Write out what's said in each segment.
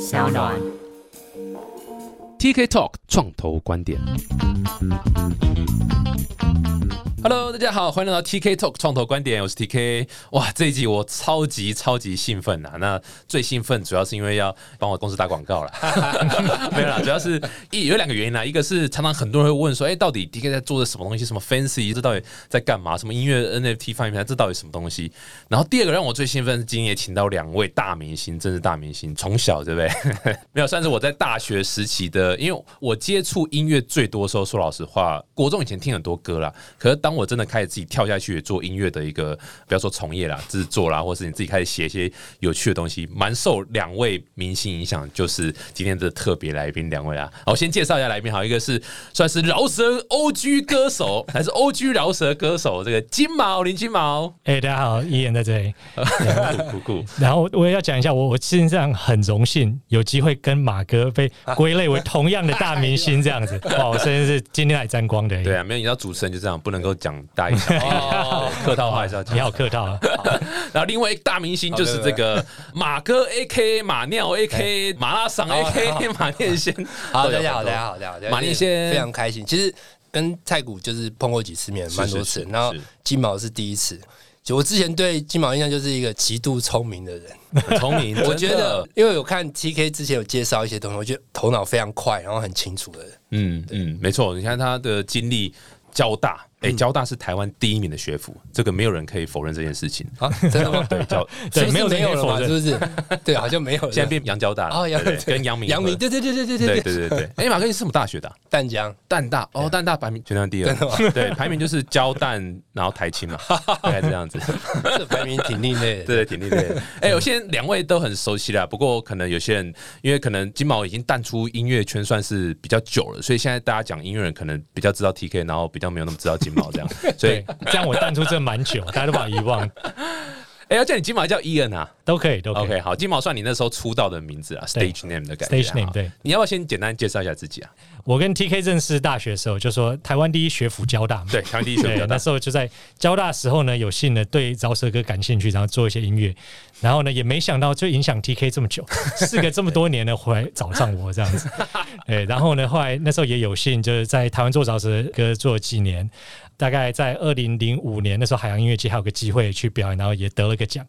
小暖。TK Talk 创投观点。Hello，大家好，欢迎来到 TK Talk 创投观点，我是 TK。哇，这一集我超级超级兴奋呐！那最兴奋主要是因为要帮我公司打广告了，没有啦，主要是一有两个原因啦，一个是常常很多人会问说，哎、到底 TK 在做的什么东西？什么 fancy？这到底在干嘛？什么音乐 NFT 放映平台？这到底什么东西？然后第二个让我最兴奋是今天也请到两位大明星，真是大明星，从小对不对？没有，算是我在大学时期的，因为我接触音乐最多的时候，说老实话，国中以前听很多歌啦，可是当我真的开始自己跳下去做音乐的一个，不要说从业啦，制作啦，或是你自己开始写一些有趣的东西，蛮受两位明星影响，就是今天的特别来宾两位啊。好，我先介绍一下来宾，好，一个是算是饶舌 OG 歌手，还是 OG 饶舌歌手，这个金毛林金毛，哎、大家好，伊言在这里。酷酷酷。然后我也要讲一下，我我实际上很荣幸有机会跟马哥被归类为同样的大明星这样子。哇，我真的是今天来沾光的。对啊，没有你知道主持人就这样，不能够讲大一小 哦，客套话还是要讲你。好客套啊。然后另外一个大明星就是这个马哥 A K 马尿 A K 马拉桑 A K 马念先。好，大家好，大家好，大家好，马念先非常开心。其实跟太古就是碰过几次面，蛮多次然后金毛是第一次。就我之前对金毛印象就是一个极度聪明的人，很聪明，我觉得，因为有看 TK 之前有介绍一些东西，我觉得头脑非常快，然后很清楚的人。嗯嗯，没错。你看他的经历，交大，哎，交大是台湾第一名的学府，这个没有人可以否认这件事情。啊，真的吗？对，交 对没有没有了嘛？是不是？对，好像没有了。现在变杨交大了，哦，杨杨明杨明，对对对对对对对对对对。哎，马哥你是什么大学的啊？淡江淡大哦，淡大排名全台第二，对，排名就是交淡，然后台青嘛，大概这样子。这排名挺另类的。对，挺另类的。哎、我现在两位都很熟悉啦，不过可能有些人因为可能金毛已经淡出音乐圈算是比较久了，所以现在大家讲音乐人可能比较知道 TK，然后比较没有那么知道金毛这样。所 以对，，这样我淡出这蛮久，大家都把我遗忘，哎、要叫你金毛叫伊恩啊。都可以，都可以。OK，好，金毛算你那时候出道的名字啊，Stage Name 的感觉。Stage name，对。你要不要先简单介绍一下自己啊？我跟 TK 认识大学的时候，就说台湾第一学府交大嘛。对，台湾第一学府交大那。时候就在交大时候呢，有幸呢对饶舌歌感兴趣，然后做一些音乐，然后呢也没想到就影响 TK 这么久，事隔这么多年呢回来找上我这样子，对，然后呢后来那时候也有幸就是在台湾做饶舌歌做了几年，大概在二零零五年那时候海洋音乐节还有个机会去表演，然后也得了个奖。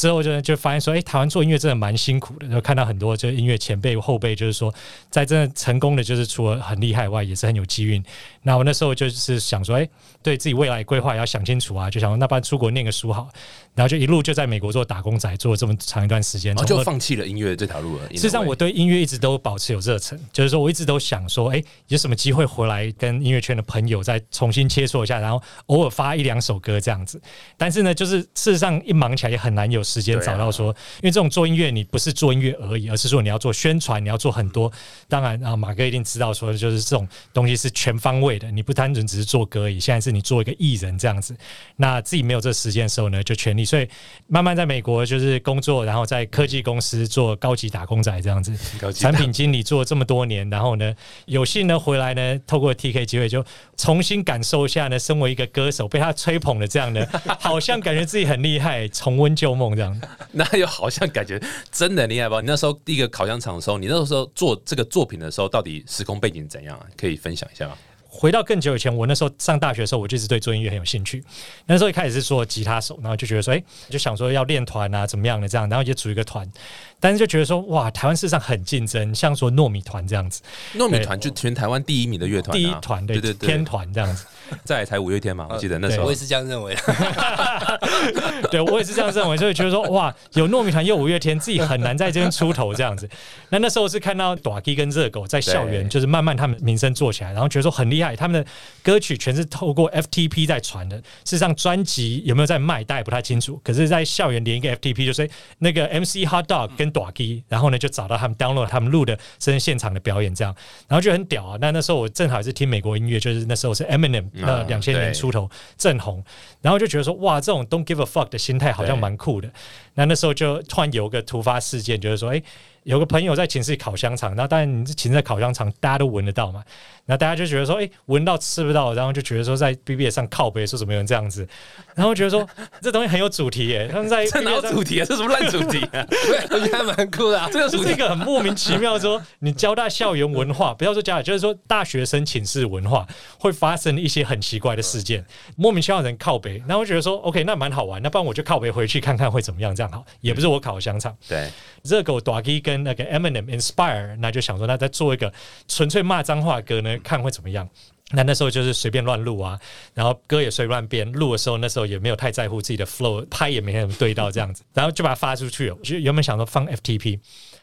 之后就就发现说，哎、台湾做音乐真的蛮辛苦的。就看到很多就是音乐前辈后辈，就是说，在真的成功的，就是除了很厉害外，也是很有机运。那我那时候就是想说，哎、对自己未来规划也要想清楚啊，就想说那不然出国念个书好。然后就一路就在美国做打工仔，做了这么长一段时间，就放弃了音乐这条路了。事实上，我对音乐一直都保持有 热忱，就是说我一直都想说，哎、有什么机会回来跟音乐圈的朋友再重新切磋一下，然后偶尔发一两首歌这样子。但是呢，就是事实上一忙起来也很难有时间找到说，因为这种做音乐你不是做音乐而已，而是说你要做宣传，你要做很多。当然啊，马哥一定知道说，就是这种东西是全方位的，你不单纯只是做歌而已，现在是你做一个艺人这样子。那自己没有这时间的时候呢，就全力，所以慢慢在美国就是工作，然后在科技公司做高级打工仔这样子，产品经理做了这么多年，然后呢，有幸呢回来呢，透过 TK 机会就重新感受一下呢，身为一个歌手被他吹捧的这样的，好像感觉自己很厉害，重温旧梦这样。那又好像感觉真的很厉害吧？你那时候第一个烤香肠的时候，你那时候做这个作品的时候，到底时空背景怎样啊？可以分享一下吗？回到更久以前，我那时候上大学的时候，我就一直对做音乐很有兴趣。那时候一开始是做吉他手，然后就觉得说，哎、就想说要练团啊，怎么样的这样，然后就组一个团。但是就觉得说，哇，台湾事实上很竞争，像说糯米团这样子，糯米团就全台湾第一名的乐团啊，第一团对对对，天团这样子。再来才五月天嘛，我记得那时候我也是这样认为。对我也是这样认为，所以觉得说，哇，有糯米团又有五月天，自己很难在这边出头这样子。那那时候是看到短 K 跟热狗在校园，就是慢慢他们名声做起来，然后觉得说很厉害，他们的歌曲全是透过 FTP 在传的。事实上，专辑有没有在卖，大家也不太清楚。可是，在校园连一个 FTP，就是那个 MC Hot Dog 跟短机然后呢就找到他们 download 他们录的甚至现场的表演这样，然后就很屌啊。那那时候我正好也是听美国音乐，就是那时候是 Eminem，那嗯两千年出头正红，然后就觉得说，哇，这种 don't give a fuck 的心态好像蛮酷的。那那时候就突然有个突发事件，就是说，哎、有个朋友在寝室里烤香肠，然后当然你这寝室在烤香肠，大家都闻得到嘛，然后大家就觉得说，哎、闻到吃不到，然后就觉得说在 BBS 上靠背说怎么有人这样子，然后觉得说这东西很有主题耶，他们在这哪有主题啊？这什么烂主题啊？对，我觉得还蛮酷的啊。这个是一个很莫名其妙说，你交大校园文化，不要说交大，就是说大学生寝室文化会发生一些很奇怪的事件，莫名其妙的人靠北，然后我觉得说，OK，那蛮好玩，那不然我就靠北回去看看会怎么样，这样好，也不是我烤香肠。对，热狗 o g 跟那个 Eminem Inspire，那就想说，那再做一个纯粹骂脏话歌呢，看会怎么样。那那时候就是随便乱录啊，然后歌也随乱编。录的时候，那时候也没有太在乎自己的 flow，拍也没很对到这样子，然后就把它发出去了。就原本想说放 FTP，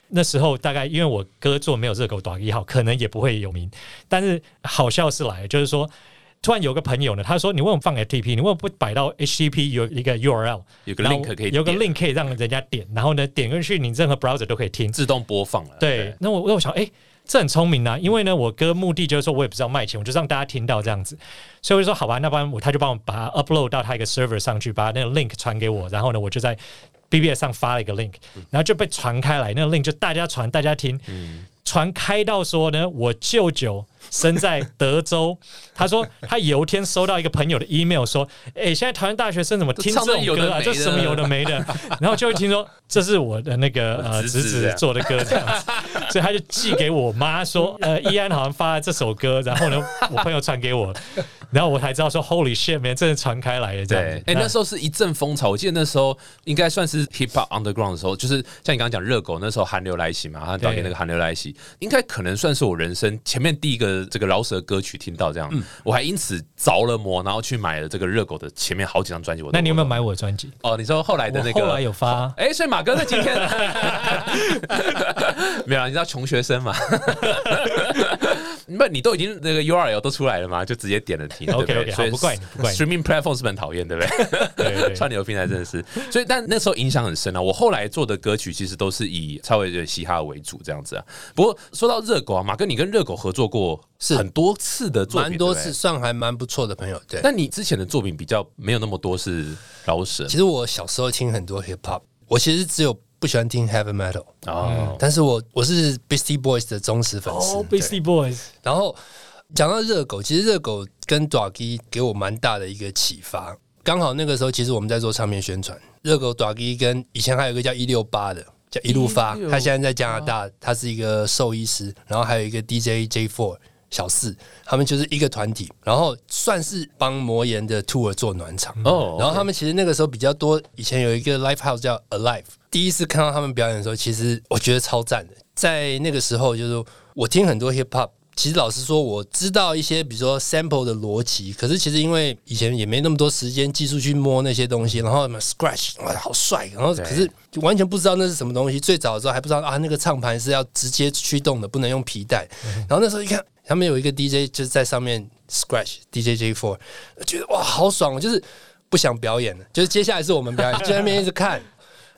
那时候大概因为我歌做没有热狗短一号，可能也不会有名。但是好笑是来，就是说。突然有个朋友呢，他说：“你为什么放 FTP？你为什么不摆到 HTTP 有一个 URL，有个 link 可以有个 link 可以让人家点，然后呢点进去，你任何 browser 都可以听。自动播放了。对，那我我想，哎、这很聪明啊，因为呢，我哥目的就是说我也不知道卖钱，我就让大家听到这样子，所以我就说好吧，那不然我他就帮我把它 upload 到他一个 server 上去，把那个 link 传给我，然后呢，我就在 BBS 上发了一个 link，然后就被传开来，那个 link 就大家传，大家听，传开到说呢，我舅舅生在德州，他说他有一天收到一个朋友的 email 说，哎、现在台湾大学生怎么听这种歌啊？有的没的。这什么有的没的，然后就会听说这是我的那个呃侄子做的歌这样子，所以他就寄给我妈说，呃，依安好像发了这首歌，然后呢，我朋友传给我，然后我才知道说，Holy shit，man，真的传开来了这样子。，对。哎、那时候是一阵风潮。我记得那时候应该算是 hip hop underground 的时候，就是像你刚刚讲热狗那时候韩流来袭嘛，他导演那个韩流来袭，应该可能算是我人生前面第一个这个饶舌歌曲听到这样，我还因此着了魔，然后去买了这个热狗的前面好几张专辑。我那你有没有买我的专辑？哦，你说后来的那个后来有发，哎、所以马哥在今天 没有啊，你知道穷学生嘛？不，你都已经那个 URL 都出来了嘛，就直接点了听，对不对 OK，OK，所以好不怪你不怪你 Streaming platform 是很讨厌，对不对？对对串流平台真的是，所以但那时候影响很深啊。我后来做的歌曲其实都是以超微的嘻哈为主这样子啊。不过说到热狗啊，马哥，你跟热狗合作过是很多次的作品，蛮多次，。算还蛮不错的朋友。对，那你之前的作品比较没有那么多是饶舌其实我小时候听很多 hip hop，我其实只有不喜欢听 heavy metal，哦，但是我我是 Beastie Boys 的忠实粉丝。哦对，Beastie Boys，然后讲到热狗，其实热狗跟 d a g i 给我蛮大的一个启发。刚好那个时候，其实我们在做唱片宣传，热狗 d a g i 跟以前还有一个叫一六八的。叫一路发，他现在在加拿大，他是一个兽医师，然后还有一个 DJ J Four 小四，他们就是一个团体，然后算是帮魔岩的 tour 做暖场。哦然后他们其实那个时候比较多，以前有一个 live house 叫 Alive，第一次看到他们表演的时候，其实我觉得超赞的。在那个时候，就是我听很多 hip hop，其实老实说，我知道一些比如说 sample 的逻辑，可是其实因为以前也没那么多时间技术去摸那些东西，然后什么 scratch 哇好帅，然后可是就完全不知道那是什么东西。最早的时候还不知道啊，那个唱盘是要直接驱动的，不能用皮带。然后那时候一看，他们有一个 DJ 就是在上面 scratch DJ J Four，觉得哇好爽，就是不想表演了，就是接下来是我们表演，就在那边一直看。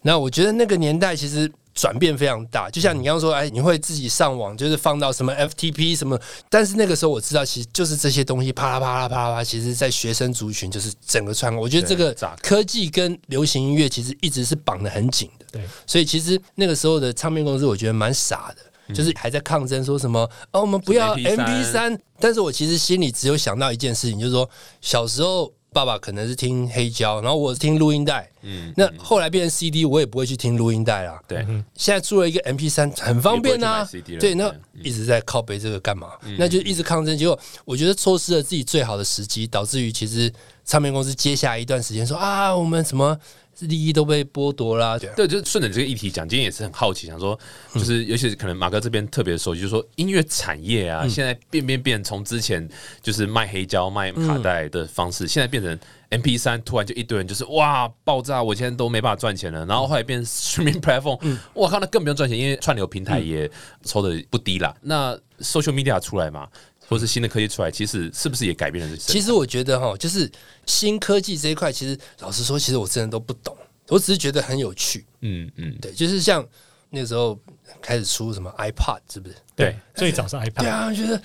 那我觉得那个年代其实转变非常大，就像你刚刚说，哎，你会自己上网，就是放到什么 FTP 什么，但是那个时候我知道，其实就是这些东西啪啦啪啦啪啦啪，其实在学生族群就是整个传播。我觉得这个科技跟流行音乐其实一直是绑得很紧的。对，所以其实那个时候的唱片公司，我觉得蛮傻的，就是还在抗争说什么哦，我们不要 MP MP3 三。但是我其实心里只有想到一件事情，就是说小时候爸爸可能是听黑胶，然后我是听录音带。嗯，那后来变成 CD，我也不会去听录音带啦。对，现在出了一个 MP 三，很方便啊对，那一直在靠背这个干嘛？那就一直抗争，结果我觉得错失了自己最好的时机，导致于其实唱片公司接下来一段时间说啊，我们什么利益都被剥夺啦。对啊。对，就是顺着你这个议题讲，今天也是很好奇，想说，就是尤其是可能马哥这边特别熟悉，就是说音乐产业啊，现在变变变，从之前就是卖黑胶、卖卡带的方式，现在变成 M P 三，突然就一堆人就是哇爆炸，我现在都没办法赚钱了。然后后来变 streaming platform，我靠，那更不用赚钱，因为串流平台也抽的不低啦。那 social media 出来嘛，或是新的科技出来，其实是不是也改变了这？其实我觉得哈，就是新科技这一块，其实老实说，其实我真的都不懂，我只是觉得很有趣。嗯嗯，对，就是像那时候开始出什么 iPod，是不是？对，最早是 iPad，对啊，觉得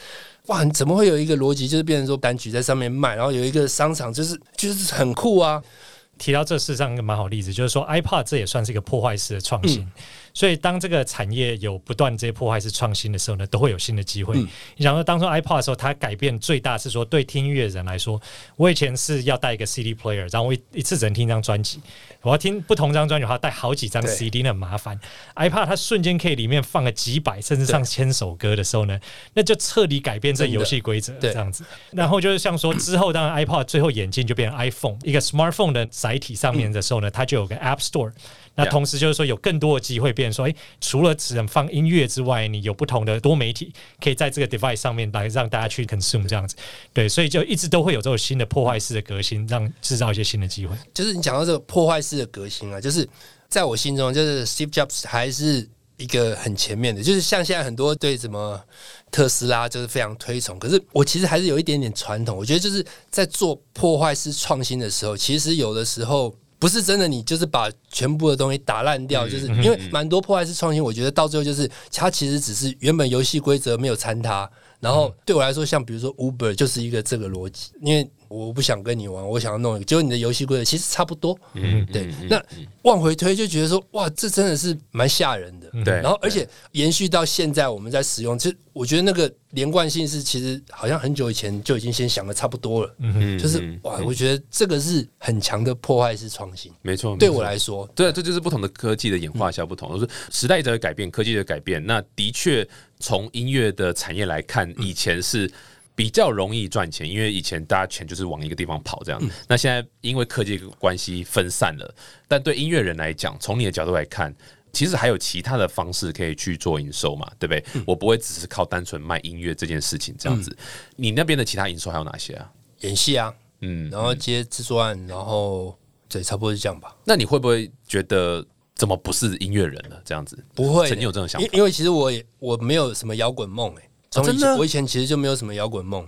哇，你怎么会有一个逻辑，就是变成说单曲在上面卖，然后有一个商场，就是就是很酷啊。提到这事实上一个蛮好例子，就是说 iPod 这也算是一个破坏式的创新。所以当这个产业有不断这些破坏式创新的时候呢，都会有新的机会。嗯你想说，当初 iPod 的时候，它改变最大是说，对听音乐人来说，我以前是要带一个 CD player，然后我一一次只能听一张专辑，我要听不同张专辑，我还要带好几张 CD，那很麻烦。iPod 它瞬间可以里面放个几百甚至上千首歌的时候呢，那就彻底改变这游戏规则，这样子。然后就是像说之后，当然 iPod 最后演进就变成 iPhone 一个 smartphone 的载体上面的时候呢，它就有个 App Store。那同时就是说，有更多的机会变成说，诶，除了只能放音乐之外，你有不同的多媒体可以在这个 device 上面来让大家去 consume 这样子。对，所以就一直都会有这种新的破坏式的革新，让制造一些新的机会。就是你讲到这个破坏式的革新啊，就是在我心中，就是 Steve Jobs 还是一个很前面的，就是像现在很多对什么特斯拉就是非常推崇，可是我其实还是有一点点传统，我觉得就是在做破坏式创新的时候，其实有的时候。不是真的，你就是把全部的东西打烂掉，就是因为蛮多破坏式创新，我觉得到最后就是它其实只是原本游戏规则没有参它，然后对我来说，像比如说 Uber 就是一个这个逻辑，因为我不想跟你玩，我想要弄一个，结果你的游戏规则其实差不多，嗯，对嗯，那往回推就觉得说，哇，这真的是蛮吓人的。对。然后而且延续到现在我们在使用，其实我觉得那个连贯性是其实好像很久以前就已经先想的差不多了，嗯就是嗯。哇，我觉得这个是很强的破坏式创新。没错，对我来说，对，这就是不同的科技的演化下不同，就是时代在改变，科技的改变。那的确，从音乐的产业来看，以前是比较容易赚钱，因为以前大家钱就是往一个地方跑这样。那现在因为科技关系分散了，但对音乐人来讲，从你的角度来看。其实还有其他的方式可以去做营收嘛，对不对？我不会只是靠单纯卖音乐这件事情这样子。你那边的其他营收还有哪些啊？演戏啊，嗯，然后接制作案，然后对，差不多是这样吧。那你会不会觉得怎么不是音乐人了？这样子不会的，曾经有这种想法因因为其实我也我没有什么摇滚梦哎，我以前其实就没有什么摇滚梦，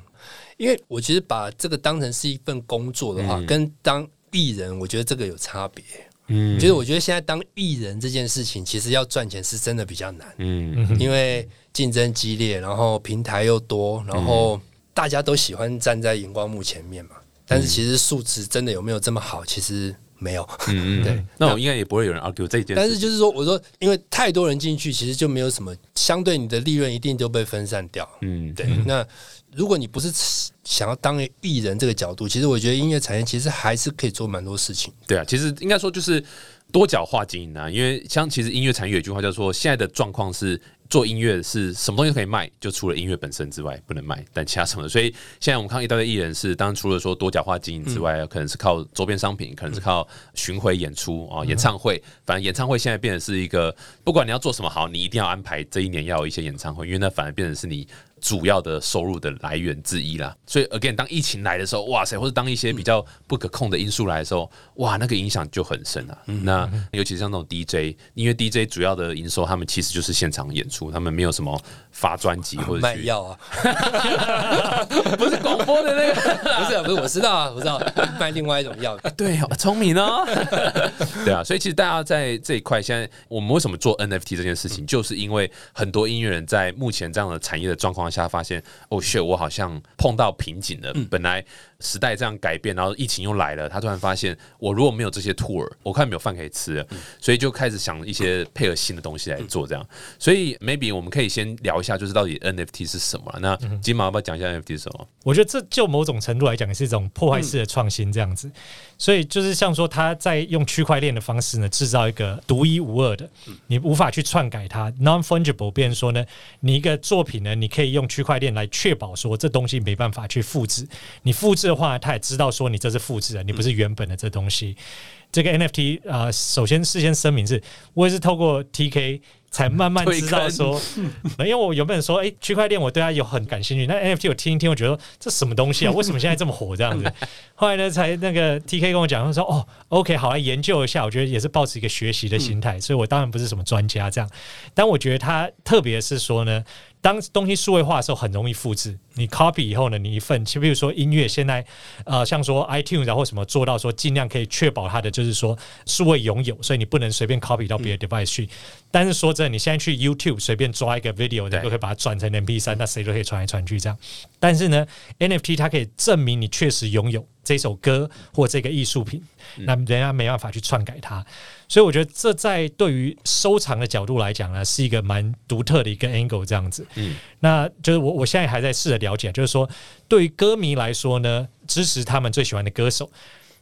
因为我其实把这个当成是一份工作的话，跟当艺人，我觉得这个有差别。嗯。就是我觉得现在当艺人这件事情，其实要赚钱是真的比较难，嗯。因为竞争激烈，然后平台又多，然后大家都喜欢站在荧光幕前面嘛。但是其实素质真的有没有这么好，其实没有。嗯嗯，对那我应该也不会有人 argue 这一件事。但是就是说，我说，因为太多人进去，其实就没有什么相对你的利润一定就被分散掉。嗯，对，那如果你不是想要当艺人这个角度，其实我觉得音乐产业其实还是可以做蛮多事情。对啊，其实应该说就是多角化经营啊，因为像其实音乐产业有一句话叫做，现在的状况是做音乐是什么东西都可以卖，就除了音乐本身之外不能卖，但其他什么的。所以现在我们看到一大堆艺人是，当然除了说多角化经营之外，可能是靠周边商品，可能是靠巡回演出啊、演唱会。反正演唱会现在变成是一个，不管你要做什么好，你一定要安排这一年要有一些演唱会，因为那反而变成是你。主要的收入的来源之一啦，所以 again，当疫情来的时候，哇塞，或者当一些比较不可控的因素来的时候，哇，那个影响就很深啊。那尤其是像那种 DJ，因为 DJ 主要的营收，他们其实就是现场演出，他们没有什么发专辑或者卖药啊，不是广播的那个。不是啊不是，我知道啊，我知道卖另外一种药。对，好聪明哦。对啊，所以其实大家在这一块，现在我们为什么做 NFT 这件事情，就是因为很多音乐人在目前这样的产业的状况下，发现哦，shit，我好像碰到瓶颈了。本来时代这样改变，然后疫情又来了，他突然发现，我如果没有这些 tour，我看没有饭可以吃了，所以就开始想一些配合新的东西来做这样。所以 maybe 我们可以先聊一下，就是到底 NFT 是什么了。那金毛要不要讲一下 NFT 是什么？我觉得这就某种程度来讲，也是一种破坏式的创新，这样子。所以就是像说，他在用区块链的方式呢，制造一个独一无二的，你无法去篡改它，non fungible。变成说呢，你一个作品呢，你可以用区块链来确保说这东西没办法去复制。你复制这话，他也知道说你这是复制的，你不是原本的这东西。这个 NFT 啊、首先事先声明是，我也是透过 TK 才慢慢知道说，因为我原本说，哎、区块链我对它有很感兴趣，那 NFT 我听一听，我觉得这什么东西啊？为什么现在这么火这样子？后来呢，才那个 TK 跟我讲，他说，哦，OK，好来研究一下，我觉得也是保持一个学习的心态，所以我当然不是什么专家这样，但我觉得它特别是说呢。当东西数位化的时候，很容易复制。你 copy 以后呢，你一份，就比如说音乐，现在呃，像说 iTunes 然后什么做到说尽量可以确保它的就是说数位拥有，所以你不能随便 copy 到别的 device 去。但是说真的，你现在去 YouTube 随便抓一个 video，你都可以把它转成 MP 三，那谁都可以传来传去这样。但是呢，NFT 它可以证明你确实拥有这首歌或这个艺术品，那人家没办法去篡改它。所以我觉得这在对于收藏的角度来讲呢，是一个蛮独特的一个 angle 这样子。嗯，那就是我我现在还在试着了解，就是说对于歌迷来说呢，支持他们最喜欢的歌手。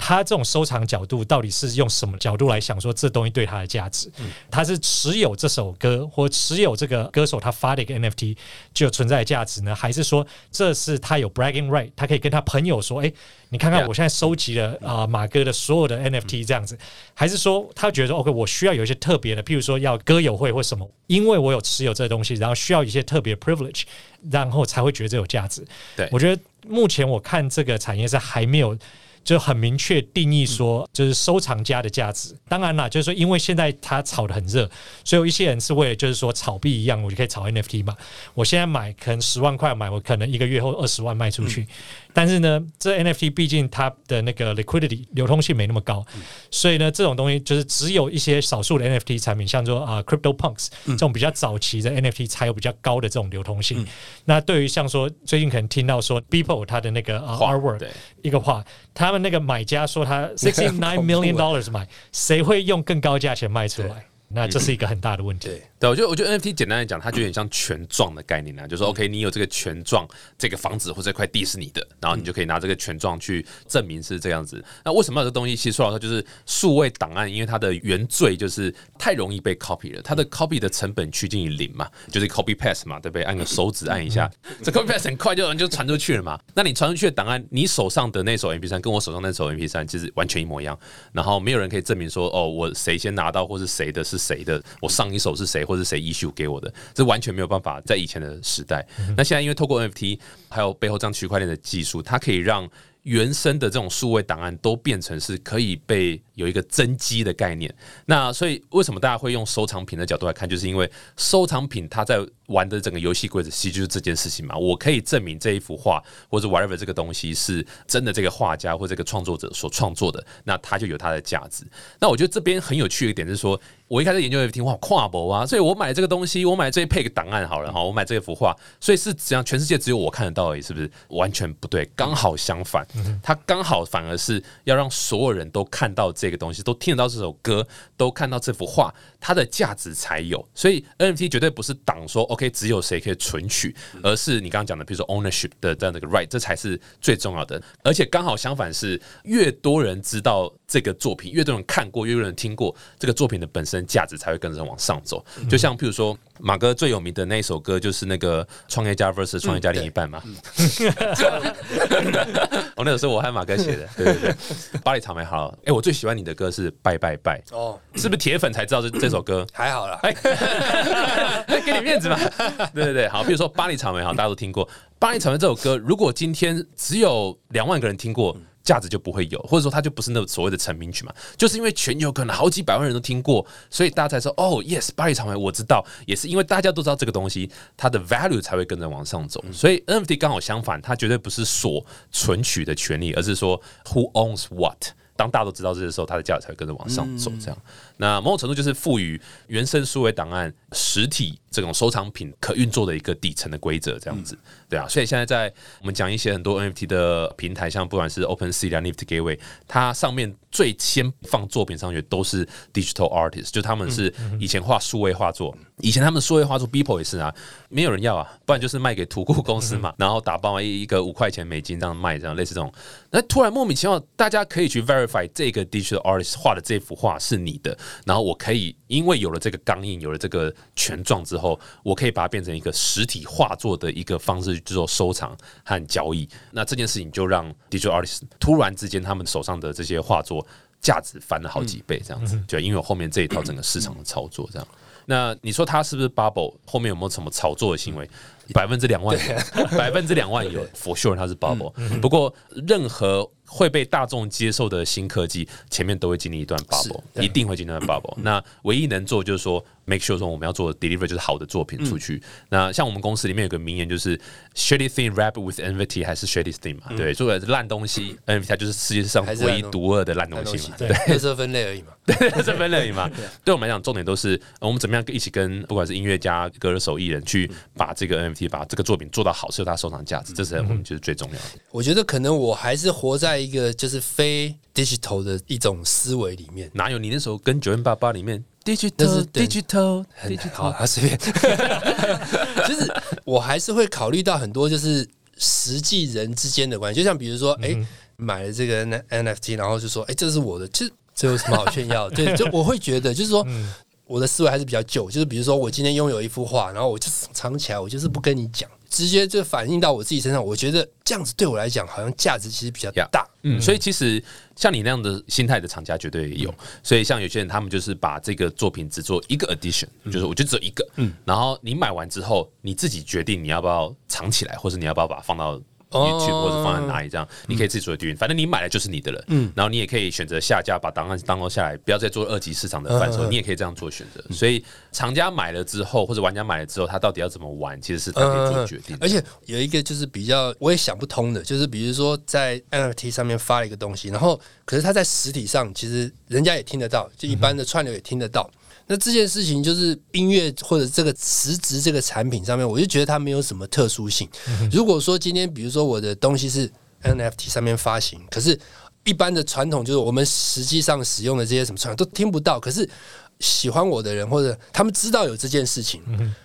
他这种收藏角度到底是用什么角度来想说这东西对他的价值？他是持有这首歌或持有这个歌手他发的一个 NFT 就有存在的价值呢？还是说这是他有 bragging right，他可以跟他朋友说：“哎、你看看我现在收集了啊、马哥的所有的 NFT 这样子？”还是说他觉得说 OK，我需要有一些特别的，譬如说要歌友会或什么，因为我有持有这东西，然后需要一些特别的 privilege，然后才会觉得这有价值。对我觉得目前我看这个产业是还没有。就很明确定义说，就是收藏家的价值。当然啦，就是说，因为现在它炒得很热，所以有一些人是为了就是说炒币一样，我就可以炒 NFT 嘛。我现在买可能十万块买，我可能一个月后二十万卖出去。但是呢，这 NFT 毕竟它的那个 liquidity 流通性没那么高，所以呢，这种东西就是只有一些少数的 NFT 产品，像说啊、Crypto Punks 这种比较早期的 NFT 才有比较高的这种流通性。那对于像说最近可能听到说 Beeple 它的那个 artwork 对。一个画，他们那个买家说他 sixty nine million 欸 dollars 买，谁会用更高价钱卖出来？那这是一个很大的问题。对，对，我觉得我觉得 NFT 简单来讲，它就有点像权状的概念啊，就是说 OK，你有这个权状，这个房子或这块地是你的，然后你就可以拿这个权状去证明是这样子。那为什么要有这东西？其实说老实话，就是数位档案，因为它的原罪就是太容易被 copy 了，它的 copy 的成本趋近于零嘛，就是 copy paste 嘛，对不对？按个手指按一下，这 copy paste 很快就就传出去了嘛。那你传出去的档案，你手上的那首 MP 3跟我手上那首 MP 3其实完全一模一样，然后没有人可以证明说，哦，我谁先拿到，或是谁的是谁的，我上一首是谁，或是谁 issue 给我的，这完全没有办法在以前的时代。那现在因为透过 NFT 还有背后这样区块链的技术，它可以让原生的这种数位档案都变成是可以被有一个增机的概念。那所以为什么大家会用收藏品的角度来看，就是因为收藏品它在玩的整个游戏规则，其实就是这件事情嘛。我可以证明这一幅画或者 whatever 这个东西是真的，这个画家或这个创作者所创作的，那它就有它的价值。那我觉得这边很有趣的一点是说，我一开始研究 NFT 哇跨博啊，所以我买这个东西，我买这一配个档案好了哈，我买这幅画，所以是怎样？全世界只有我看得到而已，是不是？完全不对，刚好相反，它刚好反而是要让所有人都看到这个东西，都听得到这首歌，都看到这幅画，它的价值才有。所以 NFT 绝对不是挡说 OK 只有谁可以存取，而是你刚刚讲的，比如说 ownership 的这样的一个 right，这才是最重要的。而且刚好相反是，越多人知道这个作品，越多人看过，越多人听过这个作品的本身价值才会跟着往上走。就像譬如说马哥最有名的那一首歌，就是那个创业家 vs 创业家另一半嘛。我 那个时候我和马哥写的，对对对。巴黎草莓好，哎，我最喜欢你的歌是拜拜拜，哦，是不是铁粉才知道这这首歌？还好啦，哎，给你面子嘛。对对对，好，比如说《巴黎草莓》，好，大家都听过《巴黎草莓》这首歌。如果今天只有两万个人听过，价值就不会有，或者说它就不是那所谓的成名曲嘛。就是因为全球可能好几百万人都听过，所以大家才说哦，yes，巴黎草莓我知道。也是因为大家都知道这个东西，它的 value 才会跟着往上走。所以 NFT 刚好相反，它绝对不是所存取的权利，而是说 who owns what。当大家都知道这些时候，它的价值才会跟着往上走。这样，那某种程度就是赋予原生数位档案实体这种收藏品可运作的一个底层的规则，这样子，对啊。所以现在在我们讲一些很多 NFT 的平台，像不管是 OpenSea 啊、Nifty Gateway，它上面最先放作品上去都是 digital artist，就他们是以前画数位画作，以前他们数位画作 Beeple 也是啊，没有人要啊，不然就是卖给图库公司嘛，然后打包一一个五块钱美金这样卖，这样类似这种。那突然莫名其妙，大家可以去 verify 这个 digital artist 画的这幅画是你的，然后我可以因为有了这个钢印，有了这个权状之后，我可以把它变成一个实体画作的一个方式去做收藏和交易。那这件事情就让 digital artist 突然之间他们手上的这些画作价值翻了好几倍，这样子，就因为我后面这一套整个市场的操作这样。那你说他是不是 bubble？后面有没有什么炒作的行为？百分之两万，百分之两万有，for sure 他是 bubble。不过任何会被大众接受的新科技，前面都会经历一段 bubble，一定会经历一段 bubble。那唯一能做就是说，make sure 说我们要做 deliver 就是好的作品出去。那像我们公司里面有个名言，就是 shitty thing wrap with nvt 还是 shitty thing 嘛？对，做的烂东西，NFT 它就是世界上唯一独二的烂东西嘛？对，特色分类而已嘛。对，这分类而已嘛。对我们来讲，重点都是我们怎么样一起跟不管是音乐家、歌手、艺人去把这个 NFT 把这个作品做到好，是有它收藏价值，这是我们觉得最重要的。我觉得可能我还是活在一个就是非 digital 的一种思维里面。哪有你那时候跟九零八八里面 digital digital digital 啊随便，就是我还是会考虑到很多就是实际人之间的关系，就像比如说，哎，买了这个 NFT，然后就说，哎，这是我的，其实这有什么好炫耀？对，就我会觉得，就是说。我的思维还是比较旧，就是比如说我今天拥有一幅画，然后我就藏起来，我就是不跟你讲，直接就反映到我自己身上。我觉得这样子对我来讲，好像价值其实比较大。嗯，所以其实像你那样的心态的厂家绝对也有。所以像有些人，他们就是把这个作品只做一个 edition，就是我就只有一个。嗯，然后你买完之后，你自己决定你要不要藏起来，或者你要不要把它放到。YouTube 或者放在哪里，这样你可以自己做决定。反正你买了就是你的了。嗯，然后你也可以选择下架，把档案当落下来，不要再做二级市场的贩售。你也可以这样做选择。所以厂家买了之后，或者玩家买了之后，他到底要怎么玩，其实是他可以做决定。而且有一个就是比较我也想不通的，就是比如说在 NFT 上面发了一个东西，然后可是他在实体上其实人家也听得到，就一般的串流也听得到。那这件事情就是音乐或者这个辞职这个产品上面，我就觉得它没有什么特殊性。如果说今天比如说我的东西是 NFT 上面发行，可是一般的传统就是我们实际上使用的这些什么传统都听不到，可是。喜欢我的人，或者他们知道有这件事情，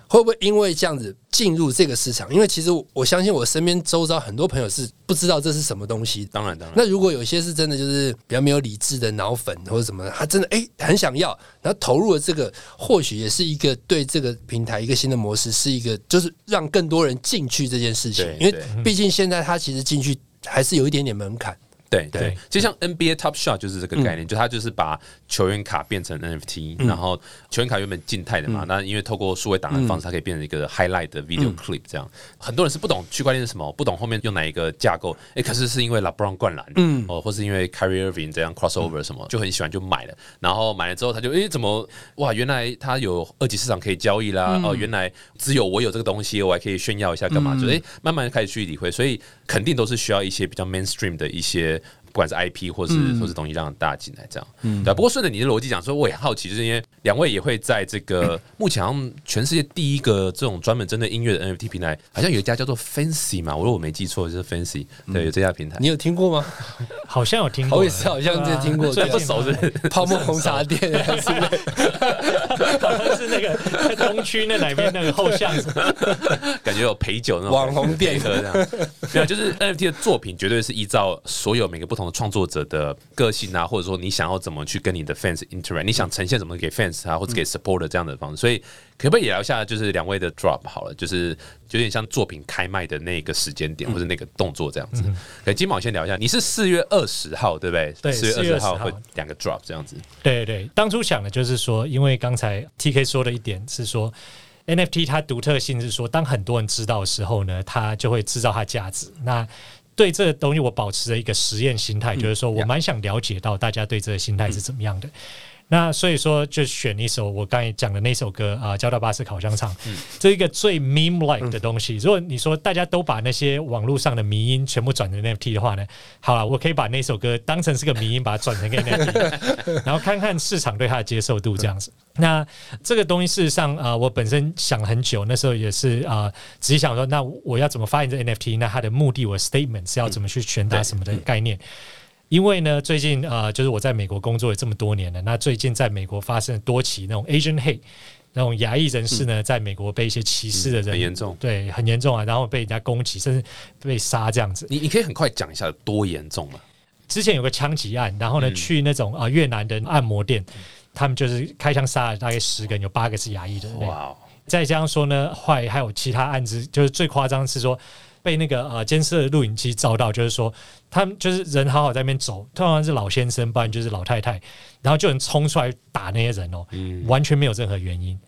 会不会因为这样子进入这个市场？因为其实我相信我身边周遭很多朋友是不知道这是什么东西。当然，当然。那如果有些是真的就是比较没有理智的脑粉或者什么，他真的哎很想要，然后投入了这个，或许也是一个对这个平台一个新的模式，是一个就是让更多人进去这件事情。因为毕竟现在他其实进去还是有一点点门槛。对对，就像 NBA Top Shot 就是这个概念，就它就是把球员卡变成 NFT，然后球员卡原本静态的嘛，那因为透过数位档案方式，它可以变成一个 highlight 的 video clip，这样。很多人是不懂区块链是什么，不懂后面用哪一个架构，哎，可是是因为 LeBron 灌篮，嗯，哦，或是因为 Kyrie Irving 这样 crossover 什么，就很喜欢就买了，然后买了之后他就哎怎么哇，原来他有二级市场可以交易啦，哦，原来只有我有这个东西，我还可以炫耀一下干嘛？就哎慢慢开始去理会，所以肯定都是需要一些比较 mainstream 的一些。不管是 IP 或是或是东西让大家进来这样，对。不过顺着你的逻辑讲，说我也好奇，就是因为两位也会在这个 目前好像全世界第一个这种专门针对音乐的 NFT 平台，好像有一家叫做 Fancy 嘛，我如果没记错就是 Fancy，对，有这家平台。你有听过吗？好像有听过，我也是好像就听过，最不熟是泡沫红茶店，是是那个在东区那哪边那个后巷，感觉有陪酒那种网红店这样。对啊，就是 NFT 的作品绝对是依照所有每个不同的创作者的个性啊，或者说你想要怎么去跟你的 fans interact，你想呈现怎么给 fans 啊，或者给 support 这样的方式，所以可不可以聊一下，就是两位的 drop 好了，就是有点像作品开卖的那个时间点或者那个动作这样子。可金宝先聊一下，你是四月二十号对不对？对，四月二十号会两个 drop 这样子。对对，当初想的就是说，因为刚才 TK 说的一点是说，NFT 它独特性是说，当很多人知道的时候呢，它就会制造它价值。那对这个东西，我保持着一个实验心态，就是说我蛮想了解到大家对这个心态是怎么样的。那所以说，就选一首我刚才讲的那首歌啊，《交到巴士烤香肠》，这一个最 meme like 的东西。如果你说大家都把那些网络上的迷音全部转成 NFT 的话呢，好了，我可以把那首歌当成是个迷音，把它转成个 NFT，然后看看市场对它的接受度这样子。那这个东西事实上啊，我本身想很久，那时候也是啊，仔细想说，那我要怎么发行这 NFT？那它的目的，我 statement 是要怎么去传达什么的概念？因为呢，最近啊，就是我在美国工作也这么多年了。那最近在美国发生了多起那种 Asian hate，那种亚裔人士呢，在美国被一些歧视的人很严重，对，很严重啊，然后被人家攻击，甚至被杀这样子。你你可以很快讲一下多严重吗？之前有个枪击案，然后呢，去那种啊越南的按摩店，他们就是开枪杀了大概十个人，有八个是亚裔的。哇！再加上说呢，坏还有其他案子，就是最夸张是说。被那个呃监视录影机照到，就是说他们就是人好好在那边走，通常是老先生，不然就是老太太，然后就能冲出来打那些人哦，完全没有任何原因。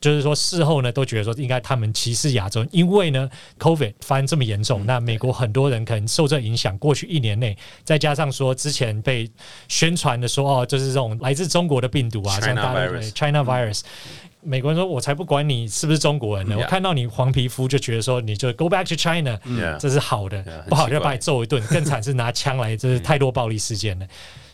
就是说事后呢都觉得说应该他们歧视亚洲人，因为呢 COVID 发生这么严重，那美国很多人可能受这影响，过去一年内，再加上说之前被宣传的说哦，就是这种来自中国的病毒啊，China 像大家 virus China virus。美国人说：“我才不管你是不是中国人呢我看到你黄皮肤就觉得说你就 go back to China，、这是好的不好就把你揍一顿。更惨是拿枪来，这是太多暴力事件了。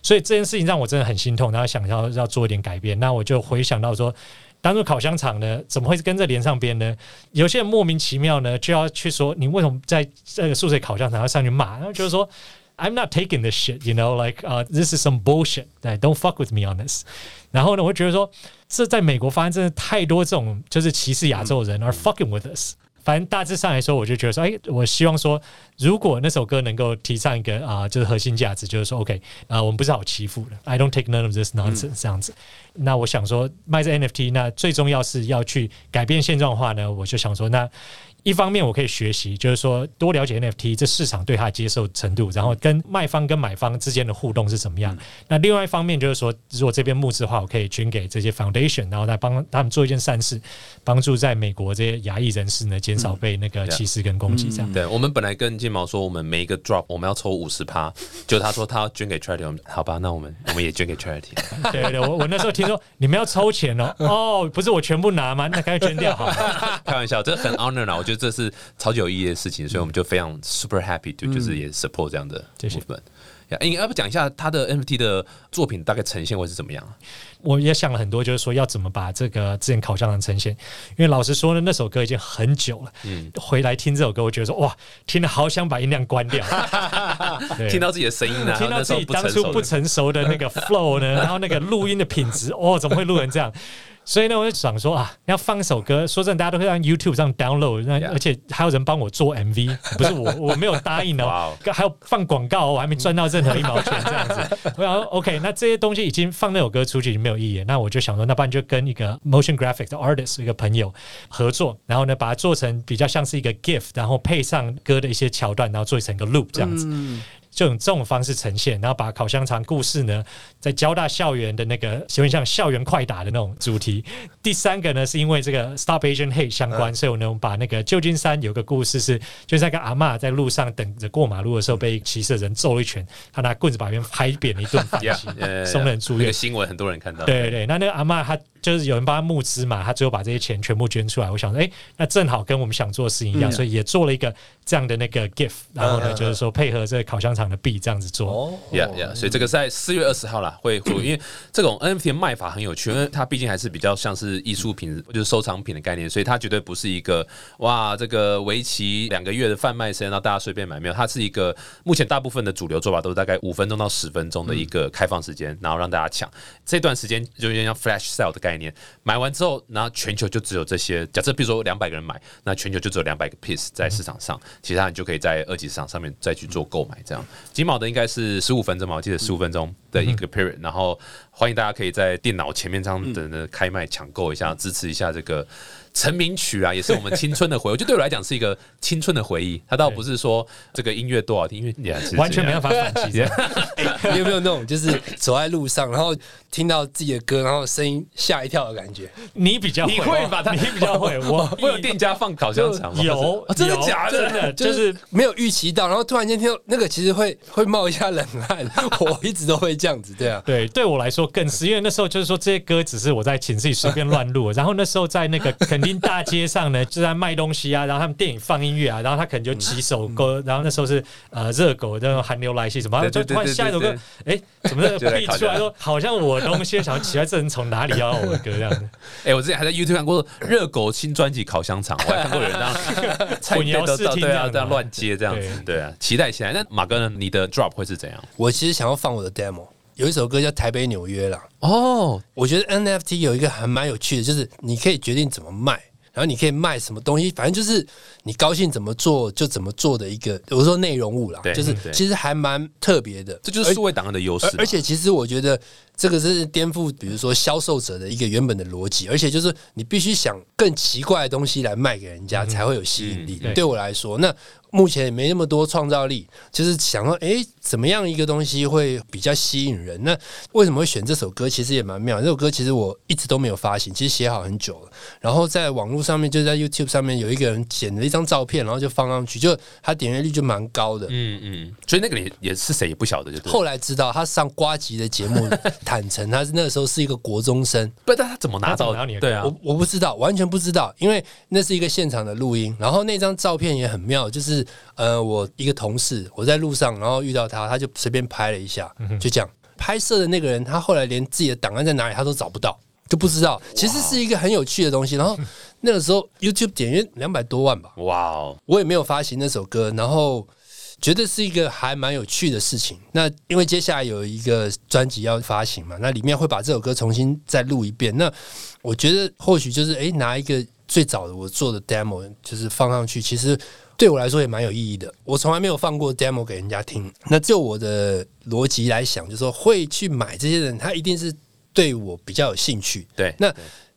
所以这件事情让我真的很心痛，然后想要要做一点改变。那我就回想到说，当初烤香肠呢，怎么会跟这连上边呢？有些人莫名其妙呢，就要去说你为什么在这个宿舍烤香肠要上去骂，然后就是说。I'm not taking this shit, you know, like, uh, this is some bullshit. Like, don't fuck with me on this. 然后呢，我会觉得说，这在美国发生真的太多这种就是歧视亚洲人，are fucking with us。反正大致上来说，我就觉得说，哎，我希望说，如果那首歌能够提倡一个啊、就是核心价值，就是说，OK，啊、我们不是好欺负的，I don't take none of this nonsense、这样子。那我想说，卖这 NFT，那最重要是要去改变现状的话呢，我就想说，那 一方面我可以学习，就是说多了解 NFT 这市场对它的接受程度，然后跟卖方跟买方之间的互动是怎么样。那另外一方面就是说，如果这边募资的话，我可以捐给这些 foundation，然后来帮他们做一件善事，帮助在美国这些亚裔人士呢减少被那个歧视跟攻击。这样，对，我们本来跟金毛说，我们每一个 drop 我们要抽五十趴，就他说他要捐给 charity，我们好吧，那我们我们也捐给 charity。对对对，我我那时候听说你们要抽钱哦，哦，不是我全部拿吗？那赶紧捐掉好了。开玩笑，这很 honor 啦，我觉得这是超级有意义的事情，所以我们就非常 super happy to 就是也 support 这样的谢谢 movement。呀，哎，要不讲一下他的 NFT 的作品大概呈现会是怎么样啊？我也想了很多，就是说要怎么把这个之前烤箱的呈现。因为老实说呢，那首歌已经很久了，嗯回来听这首歌，我觉得说哇，听了好想把音量关掉。听到自己的声音呢，听到自己当初不成熟的那个 flow 呢，然后那个录音的品质，哦，怎么会录成这样？所以呢，我就想说啊，要放一首歌，说真的，大家都会让 YouTube 上 download，而且还有人帮我做 MV，不是我，我没有答应哇哦哦，还有放广告哦，我还没赚到任何一毛钱这样子。我想说 OK，那这些东西已经放那首歌出去已经没有意义了，那我就想说，那不然就跟一个 motion graphic 的 artist 一个朋友合作，然后呢，把它做成比较像是一个 GIF，然后配上歌的一些桥段，然后做成一个 loop 这样子。这种这种方式呈现，然后把烤香肠故事呢，在交大校园的那个有点像校园快打的那种主题。第三个呢，是因为这个 Stop Asian Hate 相关，所以我们把那个旧金山有个故事是，就是那个阿嬷在路上等着过马路的时候，被歧视的人揍了一拳，他拿棍子把别人拍扁了一顿送人住院那个。新闻很多人看到。对对对，那那个阿嬷她就是有人帮他募资嘛，他最后把这些钱全部捐出来。我想说，哎、那正好跟我们想做的事情一样，所以也做了一个这样的那个 gift，然后呢，嗯就是说配合这个烤香肠的币这样子做。哦呀呀，所以这个在四月二十号啦，会会，因为这种 NFT 的卖法很有趣，因为它毕竟还是比较像是艺术品，就是收藏品的概念，所以它绝对不是一个哇，这个为期两个月的贩卖时间，让大家随便买，没有，它是一个目前大部分的主流做法都是大概五分钟到十分钟的一个开放时间，然后让大家抢这段时间就有点像 flash sale 的概念，买完之后，然后全球就只有这些，假设比如说两百个人买，那全球就只有两百个 piece 在市场上，其他人就可以在二级市场上面再去做购买，这样。金毛的应该是十五分钟嘛，我记得十五分钟的一个 period，然后欢迎大家可以在电脑前面这样等着开卖抢购一下，支持一下这个。成名曲啊，也是我们 青春的回忆。我觉得对我来讲是一个青春的回忆。它倒不是说这个音乐多好听，因为也是完全没办法反击。你有没有那种就是走在路上，然后听到自己的歌，然后声音吓一跳的感觉？你比较你会把它你比较会，我会有店家放烤香肠吗？有哦真的假的真的就就是是没有预期到，然后突然间听到那个，其实会会冒一下冷汗。我一直都会这样子，对啊。对，对我来说更是，因为那时候就是说这些歌只是我在寝室里随便乱录，然后那时候在那个垦丁大街上呢，就在卖东西啊，然后他们电影放音乐啊，然后他可能就几首歌，然后那时候是呃热狗的那种寒流来袭什么，就突然下一首歌对，哎，怎么那个就在 B 出来说好像我的东西，想奇怪这人从哪里要我的歌这样子，哎、我之前还在 YouTube 看过热狗新专辑《烤香肠》，我还看过有人这样菜混淆视听对啊，这样这样乱接这样子，对啊，期待起来。那马哥呢？你的 drop 会是怎样？我其实想要放我的 demo，有一首歌叫《台北纽约》啦。哦，我觉得 NFT 有一个还蛮有趣的，就是你可以决定怎么卖。然后你可以卖什么东西，反正就是你高兴怎么做就怎么做的一个，我说内容物啦，就是其实还蛮特别的，这就是数位档案的优势。而而且其实我觉得这个是颠覆，比如说销售者的一个原本的逻辑，而且就是你必须想更奇怪的东西来卖给人家，才会有吸引力。嗯对对我来说，那目前也没那么多创造力，就是想说，哎，怎么样一个东西会比较吸引人？那为什么会选这首歌？其实也蛮妙。这首歌其实我一直都没有发行，其实写好很久了。然后在网络上面，就在 YouTube 上面有一个人剪了一张照片，然后就放上去，就他点阅率就蛮高的。嗯嗯，所以那个人也也是谁也不晓得，就对。后来知道他上瓜吉的节目，坦诚 他是那个时候是一个国中生，不，但他怎么拿他怎到么拿你的对啊，我我不知道，完全不知道，因为那是一个现场的录音，然后那张照片也很妙，就是呃，我一个同事我在路上，然后遇到他，他就随便拍了一下，就这样。拍摄的那个人，他后来连自己的档案在哪里他都找不到，就不知道。其实是一个很有趣的东西。然后 那个时候 YouTube 点阅两百多万吧，哇哦，我也没有发行那首歌，然后觉得是一个还蛮有趣的事情。那因为接下来有一个专辑要发行嘛，那里面会把这首歌重新再录一遍。那我觉得或许就是诶，拿一个最早的我做的 demo 就是放上去，其实对我来说也蛮有意义的。我从来没有放过 demo 给人家听。那就我的逻辑来想，就是说会去买这些人，他一定是对我比较有兴趣。对，那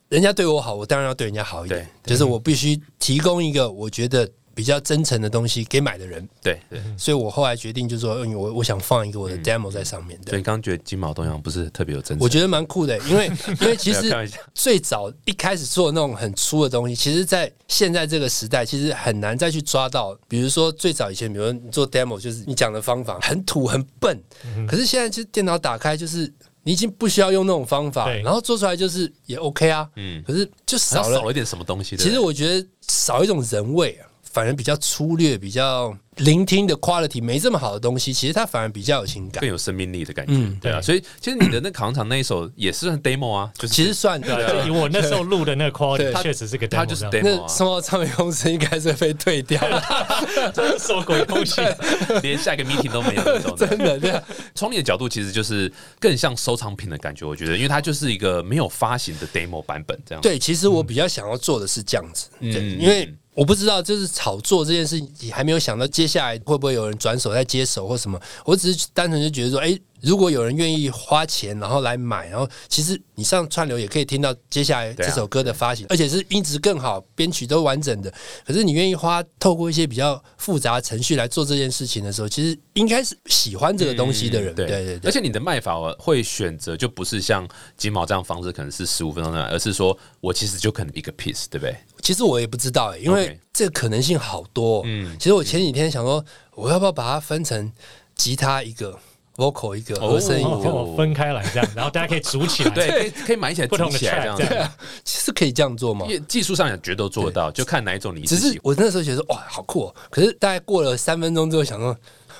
人家对我好，我当然要对人家好一点，就是我必须提供一个我觉得比较真诚的东西给买的人，对对。所以我后来决定就是说，嗯我我想放一个我的嗯 demo 在上面的。所以刚刚觉得金毛东阳不是特别有真诚，我觉得蛮酷的，因为 因为其实最早一开始做那种很粗的东西，其实，在现在这个时代，其实很难再去抓到。比如说最早以前，比如说你做 demo，就是你讲的方法很土很笨，可是现在其实电脑打开就是。你已经不需要用那种方法，然后做出来就是也 OK 啊，嗯可是就少少了少了一点什么东西。其对实我觉得少一种人味啊，反而比较粗略，比较聆听的 quality 没这么好的东西，其实它反而比较有情感更。有生命力的感觉，嗯对啊。所以其实你的那扛场那一首也是算 demo 啊，就是其实算对啊，对就以我那时候录的那个 quality，对确实是个 demo，它就是 demo 那啊，声望唱片公司应该是被退掉了，这是什么鬼东西？连下一个 meeting 都没有那种的。真的对啊。从你的角度，其实就是更像收藏品的感觉，我觉得，因为它就是一个没有发行的 demo 版本这样。对，其实我比较想要做的是这样子，对，嗯因为我不知道就是炒作这件事，你还没有想到接下来会不会有人转手再接手或什么，我只是单纯就觉得说，哎、如果有人愿意花钱然后来买，然后其实你上串流也可以听到接下来这首歌的发行，而且是音质更好，编曲都完整的。可是你愿意花透过一些比较复杂的程序来做这件事情的时候，其实应该是喜欢这个东西的人，嗯对对对对。而且你的卖法会选择就不是像金毛这样方式，可能是十五分钟的，而是说我其实就可能一个 piece，对不对？其实我也不知道、欸，因为这个可能性好多。嗯嗯，其实我前几天想说，我要不要把它分成吉他一个，vocal 一个，哦和声一个？哦我分开来这样，然后大家可以组起来。对，可以可以买起来不同的组起来这样其实可以这样做吗因？为技术上也绝对做得到，就看哪一种你只是我那时候觉得哇，好酷哦！可是大概过了三分钟之后，想说。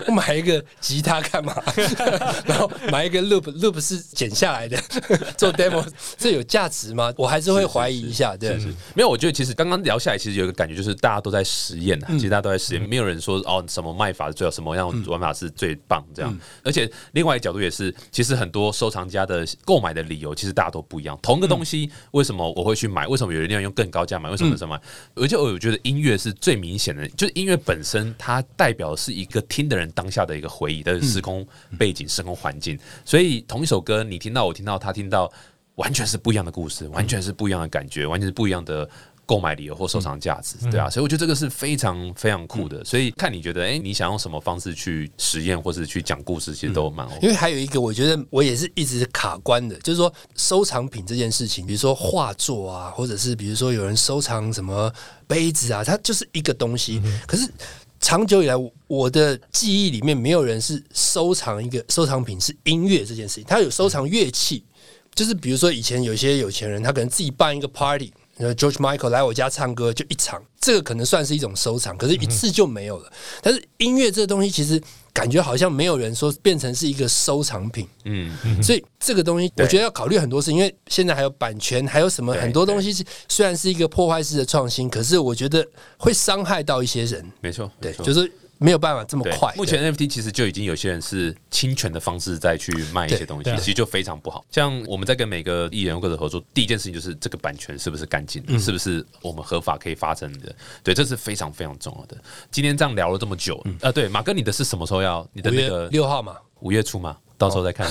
我买一个吉他干嘛？然后买一个 loop，loop 是剪下来的，做 demo，这有价值吗？我还是会怀疑一下。对，没有，我觉得其实刚刚聊下来，其实有一个感觉，就是大家都在实验啊。嗯其实大家都在实验，没有人说哦什么卖法是最好，什么样玩法是最棒这样。嗯而且另外一个角度也是，其实很多收藏家的购买的理由，其实大家都不一样。同一个东西，为什么我会去买？为什么有人要用更高价买？为什么什么？而且我觉得音乐是最明显的，就是音乐本身它代表的是一个听的人当下的一个回忆的时空背景、时空环境。所以同一首歌，你听到我听到他听到，完全是不一样的故事，完全是不一样的感觉，完全是不一样的。购买理由或收藏价值，对啊，所以我觉得这个是非常非常酷的。所以看你觉得，哎、你想用什么方式去实验，或是去讲故事，其实都蛮 OK。因为还有一个，我觉得我也是一直卡关的，就是说收藏品这件事情，比如说画作啊，或者是比如说有人收藏什么杯子啊，它就是一个东西。可是长久以来，我的记忆里面没有人是收藏一个收藏品是音乐这件事情，他有收藏乐器，就是比如说以前有些有钱人，他可能自己办一个 party。呃，George Michael 来我家唱歌就一场，这个可能算是一种收藏，可是一次就没有了。但是音乐这个东西，其实感觉好像没有人说变成是一个收藏品，嗯，所以这个东西我觉得要考虑很多事，因为现在还有版权，还有什么很多东西是虽然是一个破坏式的创新，可是我觉得会伤害到一些人。没错，对就是没有办法这么快。目前 NFT 其实就已经有些人是侵权的方式再去卖一些东西其实就非常不好。像我们在跟每个艺人或者合作，第一件事情就是这个版权是不是干净，嗯是不是我们合法可以发生的？对，这是非常非常重要的。今天这样聊了这么久，呃，对，马哥，你的是什么时候要？你的那个六号嘛，五月初嘛，到时候再看。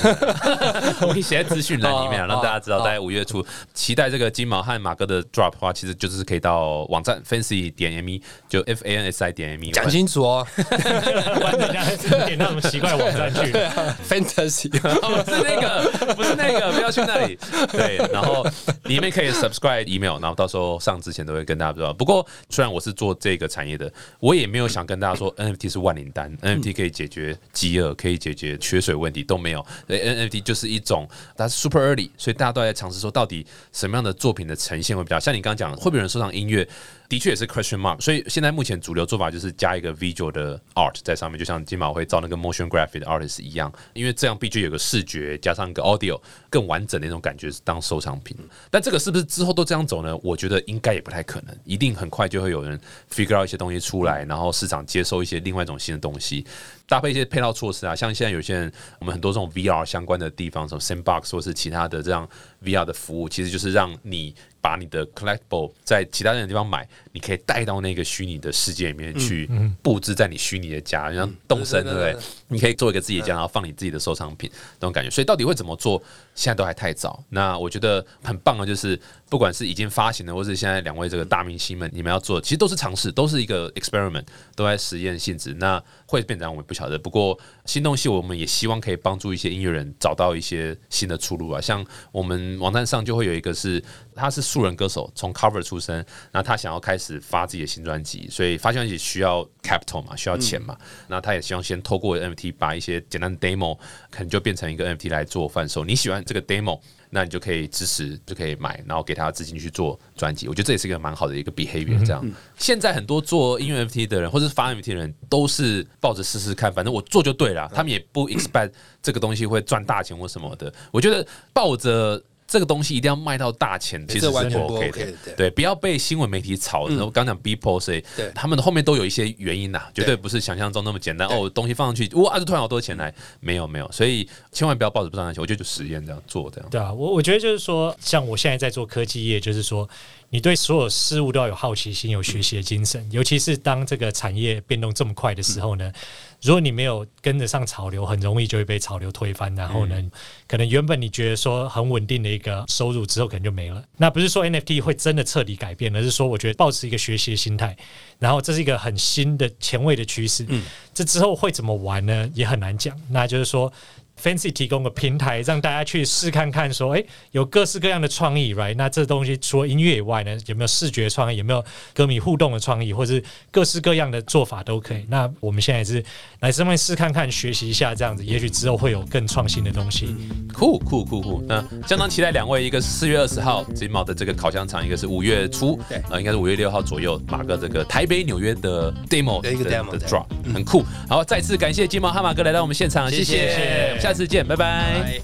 我们写在资讯栏里面 让大家知道，哦大概五月初期待这个金毛和马哥的 drop 的话，其实就是可以到网站 fancy 点 me，就 f a n s i 点 me。讲清楚哦不然人家点那种奇怪的网站去。fantasy。哦，不是那个，不是那个，不要去那里。对，然后里面可以 subscribe email，然后到时候上之前都会跟大家知道。不过，虽然我是做这个产业的，我也没有想跟大家说 NFT 是万灵丹，NFT 可以解决饥饿，可以解决缺水问题都没有。对，NFT 就是一种它是 super early，所以大家都在尝试说，到底什么样的作品的呈现会比较像你刚刚讲，会不会有人收藏音乐？的确也是 question mark，所以现在目前主流做法就是加一个 visual 的 art 在上面，就像金马会造那个 motion graphic 的 artist 一样，因为这样必须有个视觉加上一个 audio 更完整的那种感觉是当收藏品。但这个是不是之后都这样走呢？我觉得应该也不太可能，一定很快就会有人 figure out 一些东西出来，然后市场接受一些另外一种新的东西，搭配一些配套措施啊，像现在有些人我们很多这种 VR 相关的地方，什么 Sandbox 或是其他的这样 VR 的服务，其实就是让你把你的 collectible 在其他人的地方买，你可以带到那个虚拟的世界里面去布置在你虚拟的家，像动森，对不对？你可以做一个自己的家，然后放你自己的收藏品，那种感觉。所以到底会怎么做，现在都还太早。那我觉得很棒的就是，不管是已经发行的，或是现在两位这个大明星们，你们要做，其实都是尝试，都是一个 experiment，都在实验性质。那会变成，我们不晓得。不过新东西，我们也希望可以帮助一些音乐人找到一些新的出路啊。像我们网站上就会有一个是，他是素人歌手，从 cover 出身，然后他想要开始发自己的新专辑，所以发新专辑需要 capital 嘛，需要钱嘛。那他也希望先透过 NFT 把一些简单的 demo 可能就变成一个 NFT 来做贩售。你喜欢这个 demo，那你就可以支持，就可以买，然后给他资金去做专辑。我觉得这也是一个蛮好的一个 behavior。这样，现在很多做音乐 NFT 的人，或者是发 NFT 的人，都是抱着试试看，反正我做就对了。他们也不 expect 这个东西会赚大钱或什么的。我觉得抱着。这个东西一定要卖到大钱，其实是不 OK 的的。对对，不要被新闻媒体炒。然后刚讲 B post，对他们的后面都有一些原因呐，绝对不是想象中那么简单。哦，东西放上去，哇，就突然好多钱来，没有没有，所以千万不要抱着不上的钱，我觉得就实验这样做这样。对啊，我我觉得就是说，像我现在在做科技业，就是说，你对所有事物都要有好奇心、有学习的精神，尤其是当这个产业变动这么快的时候呢，如果你没有跟得上潮流，很容易就会被潮流推翻。然后呢，可能原本你觉得说很稳定的一个收入之后，可能就没了。那不是说 NFT 会真的彻底改变，而是说我觉得保持一个学习的心态，然后这是一个很新的前卫的趋势。这之后会怎么玩呢？也很难讲。那就是说。Fancy 提供个平台，让大家去试看看，说，哎、有各式各样的创意，right？那这东西除了音乐以外呢，有没有视觉创意，有没有歌迷互动的创意，或是各式各样的做法都可以。那我们现在是来这边试看看，学习一下，这样子，也许之后会有更创新的东西。酷酷酷酷！那相当期待两位，一个是四月二十号金茂的这个烤香肠，一个是五月初，对呃，应该是五月六号左右，马哥这个台北、纽约的 demo 的一个的 demo，的对 drop，很酷。好，再次感谢金毛哈马哥来到我们现场，谢谢下次见，拜拜。